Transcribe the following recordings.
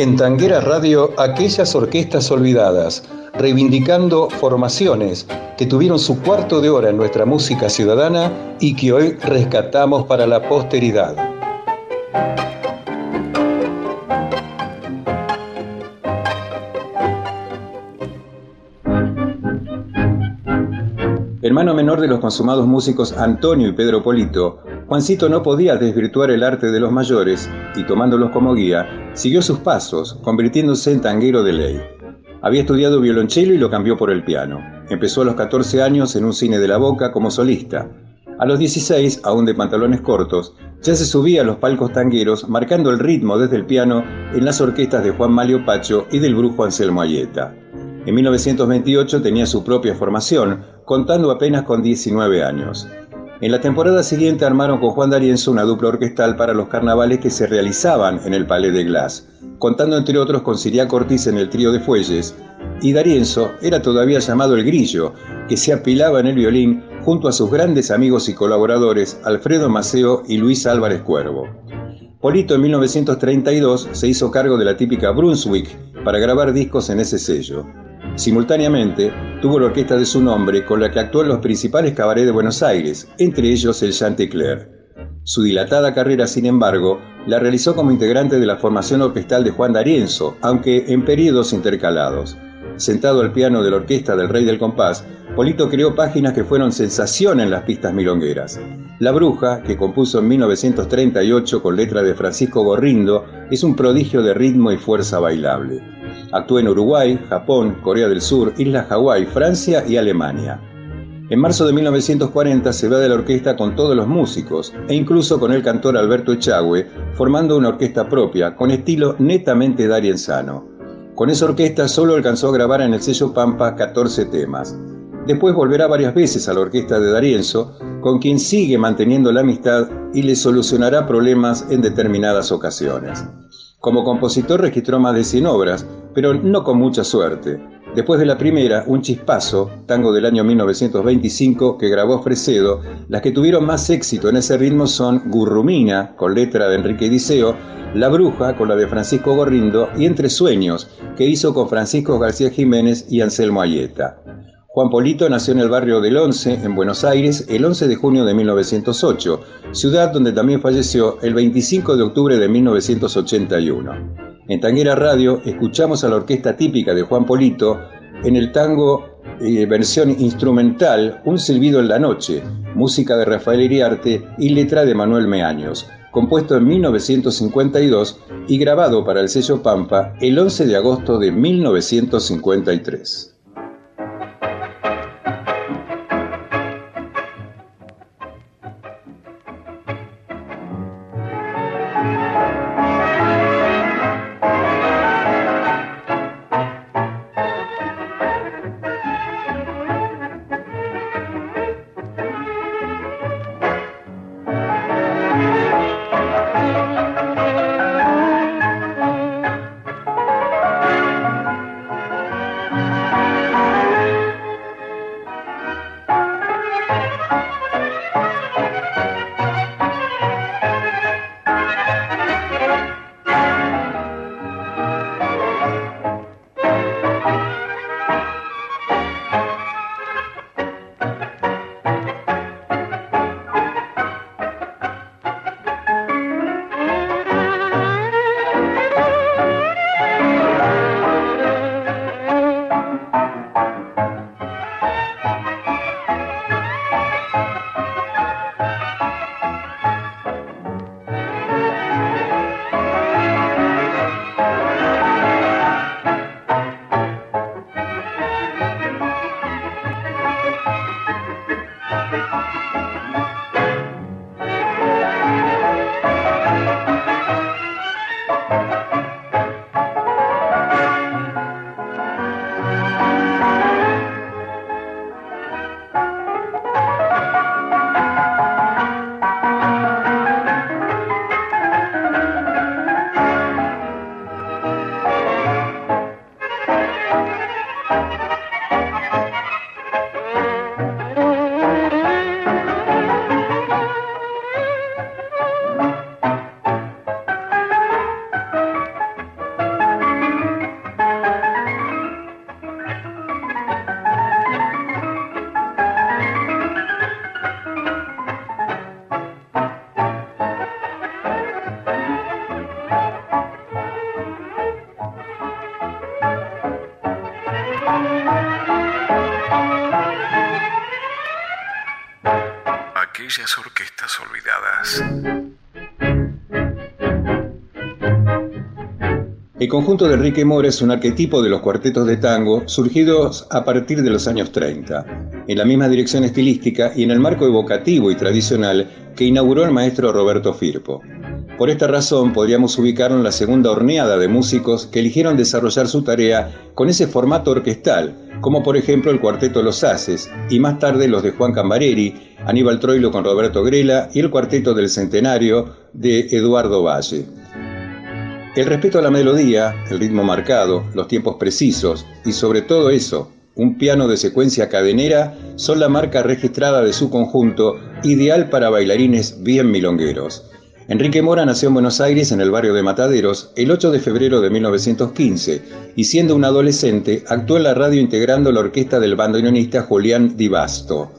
En Tanguera Radio, aquellas orquestas olvidadas, reivindicando formaciones que tuvieron su cuarto de hora en nuestra música ciudadana y que hoy rescatamos para la posteridad. Hermano menor de los consumados músicos Antonio y Pedro Polito, Juancito no podía desvirtuar el arte de los mayores y tomándolos como guía, siguió sus pasos, convirtiéndose en tanguero de ley. Había estudiado violonchelo y lo cambió por el piano. Empezó a los 14 años en un cine de la boca como solista. A los 16, aún de pantalones cortos, ya se subía a los palcos tangueros marcando el ritmo desde el piano en las orquestas de Juan Malio Pacho y del brujo Anselmo Ayeta. En 1928 tenía su propia formación, contando apenas con 19 años. En la temporada siguiente armaron con Juan D'Arienzo una dupla orquestal para los carnavales que se realizaban en el Palais de Glass, contando entre otros con Siria Ortiz en el trío de Fuelles, y D'Arienzo era todavía llamado el Grillo, que se apilaba en el violín junto a sus grandes amigos y colaboradores Alfredo Maceo y Luis Álvarez Cuervo. Polito en 1932 se hizo cargo de la típica Brunswick para grabar discos en ese sello. Simultáneamente, tuvo la orquesta de su nombre con la que actuó en los principales cabarets de Buenos Aires, entre ellos el Chantecler. Su dilatada carrera, sin embargo, la realizó como integrante de la formación orquestal de Juan D'Arienzo, aunque en periodos intercalados. Sentado al piano de la orquesta del Rey del Compás, Polito creó páginas que fueron sensación en las pistas milongueras. La Bruja, que compuso en 1938 con letra de Francisco Gorrindo, es un prodigio de ritmo y fuerza bailable. Actuó en Uruguay, Japón, Corea del Sur, Islas Hawái, Francia y Alemania. En marzo de 1940 se va de la orquesta con todos los músicos e incluso con el cantor Alberto Echagüe, formando una orquesta propia con estilo netamente darienzano. Con esa orquesta solo alcanzó a grabar en el sello Pampa 14 temas. Después volverá varias veces a la orquesta de Darienzo, con quien sigue manteniendo la amistad y le solucionará problemas en determinadas ocasiones. Como compositor registró más de 100 obras, pero no con mucha suerte. Después de la primera, Un Chispazo, tango del año 1925 que grabó Fresedo, las que tuvieron más éxito en ese ritmo son Gurrumina, con letra de Enrique Diceo, La Bruja, con la de Francisco Gorrindo, y Entre Sueños, que hizo con Francisco García Jiménez y Anselmo Ayeta. Juan Polito nació en el barrio del Once, en Buenos Aires, el 11 de junio de 1908, ciudad donde también falleció el 25 de octubre de 1981. En Tanguera Radio escuchamos a la orquesta típica de Juan Polito en el tango eh, versión instrumental Un silbido en la noche, música de Rafael Iriarte y letra de Manuel Meaños, compuesto en 1952 y grabado para el sello Pampa el 11 de agosto de 1953. Aquellas orquestas olvidadas. El conjunto de Enrique Mora es un arquetipo de los cuartetos de tango surgidos a partir de los años 30, en la misma dirección estilística y en el marco evocativo y tradicional que inauguró el maestro Roberto Firpo. Por esta razón podríamos ubicarlo en la segunda horneada de músicos que eligieron desarrollar su tarea con ese formato orquestal, como por ejemplo el Cuarteto Los Haces, y más tarde los de Juan Cambareri, Aníbal Troilo con Roberto Grela y el Cuarteto del Centenario de Eduardo Valle. El respeto a la melodía, el ritmo marcado, los tiempos precisos y sobre todo eso, un piano de secuencia cadenera, son la marca registrada de su conjunto, ideal para bailarines bien milongueros. Enrique Mora nació en Buenos Aires en el barrio de Mataderos el 8 de febrero de 1915 y siendo un adolescente actuó en la radio integrando la orquesta del bandoneonista Julián Di Basto.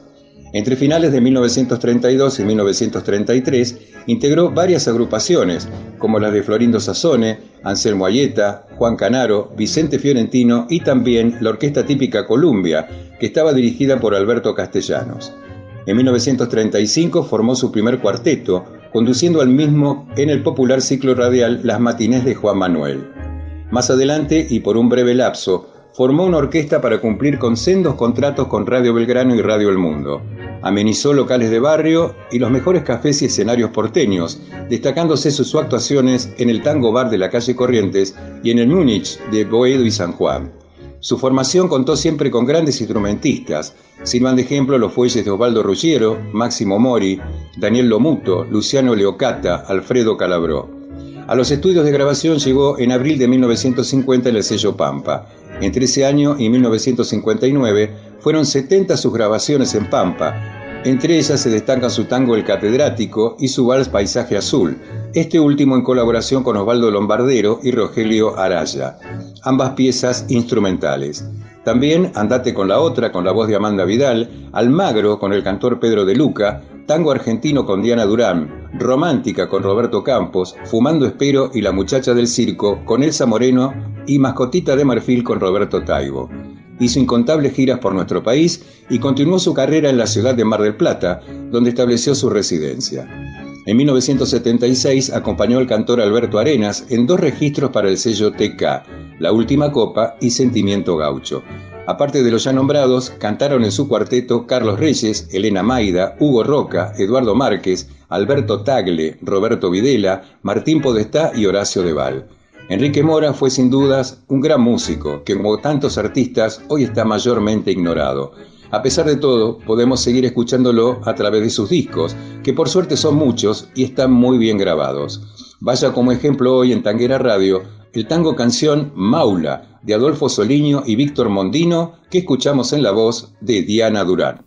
Entre finales de 1932 y 1933 integró varias agrupaciones, como las de Florindo Sassone, Anselmo Ayeta, Juan Canaro, Vicente Fiorentino y también la Orquesta Típica Columbia, que estaba dirigida por Alberto Castellanos. En 1935 formó su primer cuarteto, conduciendo al mismo en el popular ciclo radial Las Matinés de Juan Manuel. Más adelante, y por un breve lapso, formó una orquesta para cumplir con sendos contratos con Radio Belgrano y Radio El Mundo. Amenizó locales de barrio y los mejores cafés y escenarios porteños, destacándose sus actuaciones en el Tango Bar de la calle Corrientes y en el Múnich de Boedo y San Juan. Su formación contó siempre con grandes instrumentistas, sirvan de ejemplo los fuelles de Osvaldo Ruggiero, Máximo Mori, Daniel Lomuto, Luciano Leocata, Alfredo Calabró. A los estudios de grabación llegó en abril de 1950 en el sello Pampa, entre ese año y 1959 fueron 70 sus grabaciones en Pampa. Entre ellas se destacan su tango El Catedrático y su vals Paisaje Azul, este último en colaboración con Osvaldo Lombardero y Rogelio Araya, ambas piezas instrumentales. También Andate con la otra con la voz de Amanda Vidal, Almagro con el cantor Pedro de Luca, Tango argentino con Diana Durán, Romántica con Roberto Campos, Fumando Espero y La muchacha del circo con Elsa Moreno y Mascotita de Marfil con Roberto Taibo. Hizo incontables giras por nuestro país y continuó su carrera en la ciudad de Mar del Plata, donde estableció su residencia. En 1976 acompañó al cantor Alberto Arenas en dos registros para el sello TK, La Última Copa y Sentimiento Gaucho. Aparte de los ya nombrados, cantaron en su cuarteto Carlos Reyes, Elena Maida, Hugo Roca, Eduardo Márquez, Alberto Tagle, Roberto Videla, Martín Podestá y Horacio Deval. Enrique Mora fue sin dudas un gran músico que como tantos artistas hoy está mayormente ignorado. A pesar de todo, podemos seguir escuchándolo a través de sus discos, que por suerte son muchos y están muy bien grabados. Vaya como ejemplo hoy en Tanguera Radio el tango canción Maula de Adolfo Soliño y Víctor Mondino que escuchamos en la voz de Diana Durán.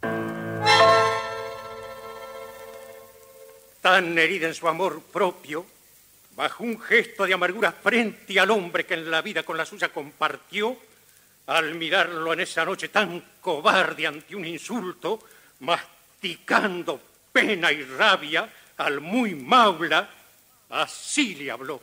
Tan herida en su amor propio, bajo un gesto de amargura frente al hombre que en la vida con la suya compartió, al mirarlo en esa noche tan cobarde ante un insulto, masticando pena y rabia al muy maula, así le habló.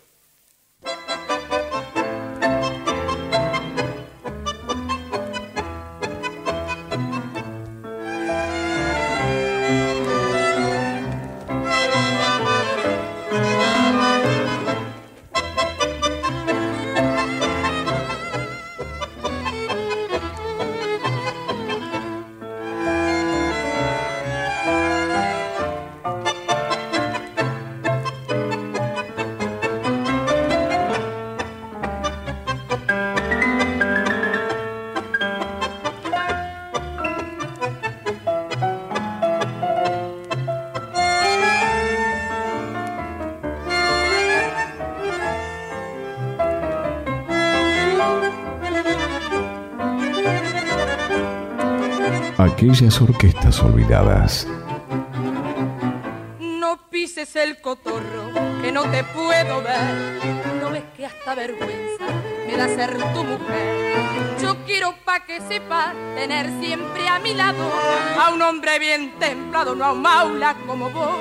Aquellas orquestas olvidadas. No pises el cotorro, que no te puedo ver. No ves que hasta vergüenza me da ser tu mujer. Yo quiero pa' que sepas tener siempre a mi lado a un hombre bien templado, no a un maula como vos,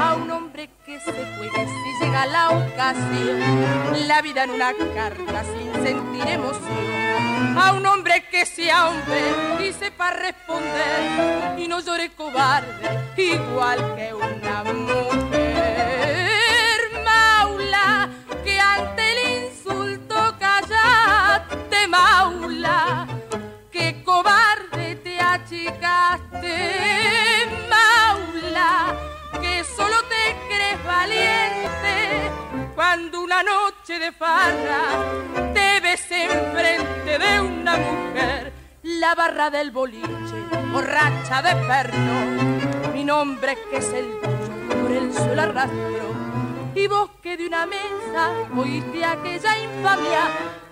a un hombre que se juegue si llega la ocasión, la vida en una carta sin sentir emoción. A un hombre que sea hombre y sepa responder. Y no llore cobarde, igual que una mujer. Maula, que ante el insulto callate, Maula, que cobarde te achicaste. Solo te crees valiente cuando una noche de farra la barra del boliche, borracha de perno. Mi nombre que es el tuyo, por el suelo arrastro. Y vos que de una mesa oíste aquella infamia,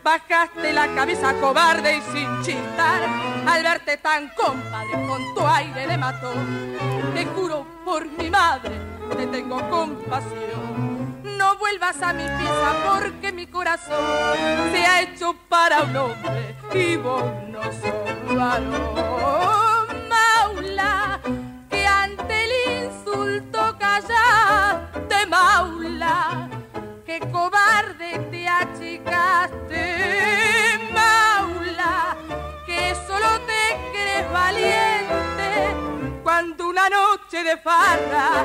bajaste la cabeza cobarde y sin chistar al verte tan compadre con tu aire de matón. Te juro por mi madre, te tengo compasión. No vuelvas a mi pieza porque mi corazón se ha hecho para un hombre y vos no sos varón. Maula, que ante el insulto callaste, Maula, que cobarde te achicaste, Maula, que solo te crees valiente cuando una noche de farra